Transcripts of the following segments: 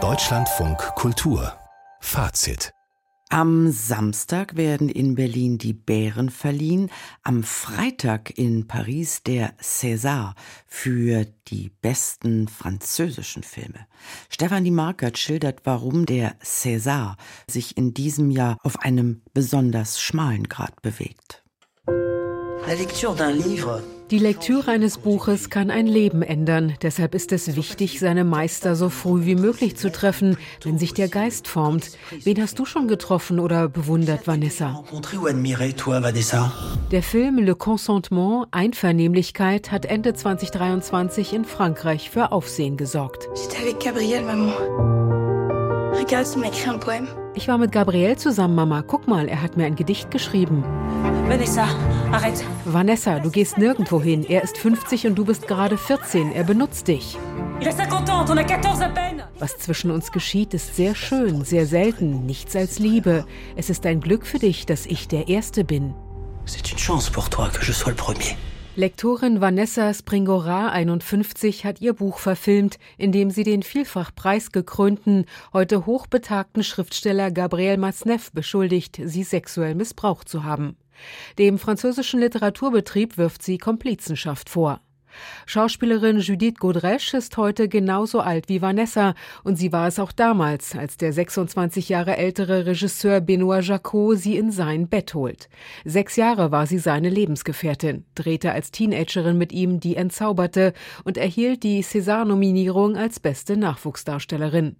Deutschlandfunk Kultur Fazit am Samstag werden in Berlin die Bären verliehen, am Freitag in Paris der César für die besten französischen Filme. Stefanie Markert schildert, warum der César sich in diesem Jahr auf einem besonders schmalen Grad bewegt. La lecture d'un livre die Lektüre eines Buches kann ein Leben ändern. Deshalb ist es wichtig, seine Meister so früh wie möglich zu treffen, wenn sich der Geist formt. Wen hast du schon getroffen oder bewundert, Vanessa? Der Film Le Consentement, Einvernehmlichkeit, hat Ende 2023 in Frankreich für Aufsehen gesorgt. Gabriel, Maman. Regarde, tu m'as écrit un poème. Ich war mit Gabriel zusammen, Mama. Guck mal, er hat mir ein Gedicht geschrieben. Vanessa, arrête. Vanessa, du gehst nirgendwo hin. Er ist 50 und du bist gerade 14. Er benutzt dich. Was zwischen uns geschieht, ist sehr schön, sehr selten, nichts als Liebe. Es ist ein Glück für dich, dass ich der Erste bin. C'est une chance pour toi que je sois le premier. Lektorin Vanessa Springora 51 hat ihr Buch verfilmt, in dem sie den vielfach preisgekrönten, heute hochbetagten Schriftsteller Gabriel Masneff beschuldigt, sie sexuell missbraucht zu haben. Dem französischen Literaturbetrieb wirft sie Komplizenschaft vor. Schauspielerin Judith Godrèche ist heute genauso alt wie Vanessa und sie war es auch damals, als der 26 Jahre ältere Regisseur Benoit Jacot sie in sein Bett holt. Sechs Jahre war sie seine Lebensgefährtin, drehte als Teenagerin mit ihm Die Entzauberte und erhielt die César-Nominierung als beste Nachwuchsdarstellerin.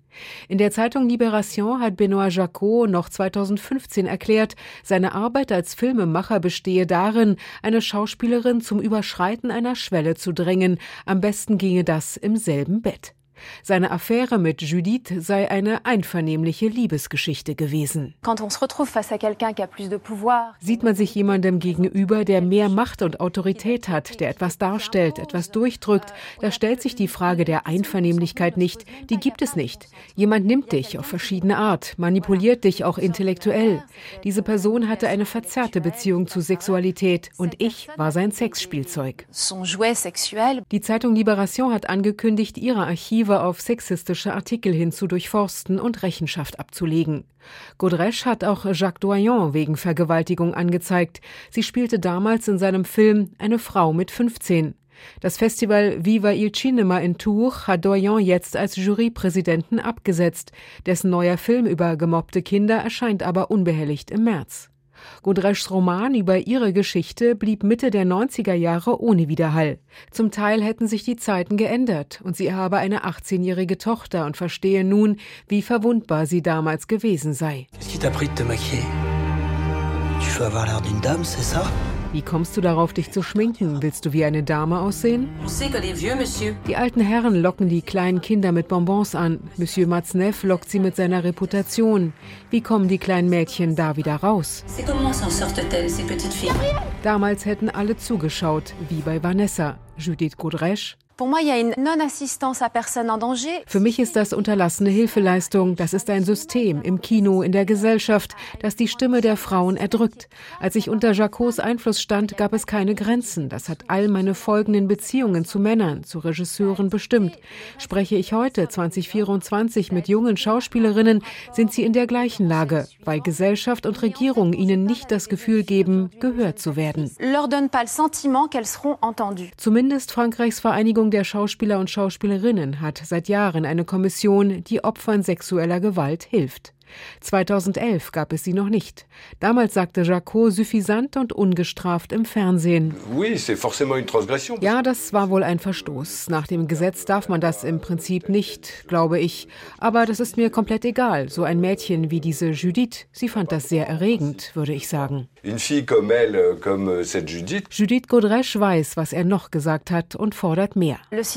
In der Zeitung Libération hat Benoit Jacot noch 2015 erklärt, seine Arbeit als Filmemacher bestehe darin, eine Schauspielerin zum Überschreiten einer Schwelle zu drängen. Am besten ginge das im selben Bett. Seine Affäre mit Judith sei eine einvernehmliche Liebesgeschichte gewesen. Sieht man sich jemandem gegenüber, der mehr Macht und Autorität hat, der etwas darstellt, etwas durchdrückt, da stellt sich die Frage der Einvernehmlichkeit nicht. Die gibt es nicht. Jemand nimmt dich auf verschiedene Art, manipuliert dich auch intellektuell. Diese Person hatte eine verzerrte Beziehung zu Sexualität und ich war sein Sexspielzeug. Die Zeitung Libération hat angekündigt, ihre Archive Archive auf sexistische Artikel hin zu durchforsten und Rechenschaft abzulegen. Godrèche hat auch Jacques Doyon wegen Vergewaltigung angezeigt. Sie spielte damals in seinem Film eine Frau mit 15. Das Festival Viva il Cinema in Tours hat Doyon jetzt als Jurypräsidenten abgesetzt. Dessen neuer Film über gemobbte Kinder erscheint aber unbehelligt im März. Godreschs Roman über ihre Geschichte blieb Mitte der 90er Jahre ohne Widerhall. Zum Teil hätten sich die Zeiten geändert und sie habe eine 18-jährige Tochter und verstehe nun, wie verwundbar sie damals gewesen sei. Qu'est-ce qui t'a pris de te maquiller? Tu veux avoir l'air d'une dame, c'est ça? Wie kommst du darauf, dich zu schminken? Willst du wie eine Dame aussehen? Die alten Herren locken die kleinen Kinder mit Bonbons an. Monsieur Matzneff lockt sie mit seiner Reputation. Wie kommen die kleinen Mädchen da wieder raus? Damals hätten alle zugeschaut, wie bei Vanessa. Judith Godrèche, für mich ist das unterlassene Hilfeleistung. Das ist ein System im Kino, in der Gesellschaft, das die Stimme der Frauen erdrückt. Als ich unter Jacots Einfluss stand, gab es keine Grenzen. Das hat all meine folgenden Beziehungen zu Männern, zu Regisseuren bestimmt. Spreche ich heute, 2024, mit jungen Schauspielerinnen, sind sie in der gleichen Lage, weil Gesellschaft und Regierung ihnen nicht das Gefühl geben, gehört zu werden. Zumindest Frankreichs Vereinigung Vereinigung der Schauspieler und Schauspielerinnen hat seit Jahren eine Kommission, die Opfern sexueller Gewalt hilft. 2011 gab es sie noch nicht. Damals sagte Jacot suffisant und ungestraft im Fernsehen. Ja, das war wohl ein Verstoß. Nach dem Gesetz darf man das im Prinzip nicht, glaube ich. Aber das ist mir komplett egal. So ein Mädchen wie diese Judith, sie fand das sehr erregend, würde ich sagen. Judith Godrèche weiß, was er noch gesagt hat und fordert mehr. Das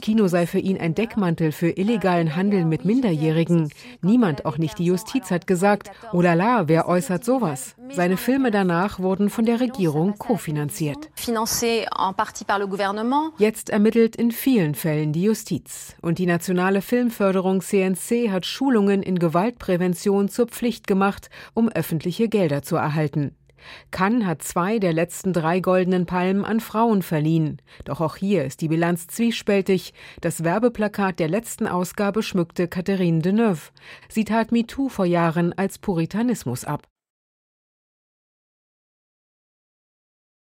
Kino sei für ihn ein Deckmantel für illegalen Handel mit Minderjährigen sagen. Niemand, auch nicht die Justiz, hat gesagt, oh la la, wer äußert sowas? Seine Filme danach wurden von der Regierung kofinanziert. Jetzt ermittelt in vielen Fällen die Justiz. Und die nationale Filmförderung CNC hat Schulungen in Gewaltprävention zur Pflicht gemacht, um öffentliche Gelder zu erhalten. Cannes hat zwei der letzten drei goldenen Palmen an Frauen verliehen. Doch auch hier ist die Bilanz zwiespältig. Das Werbeplakat der letzten Ausgabe schmückte Catherine Deneuve. Sie tat MeToo vor Jahren als Puritanismus ab.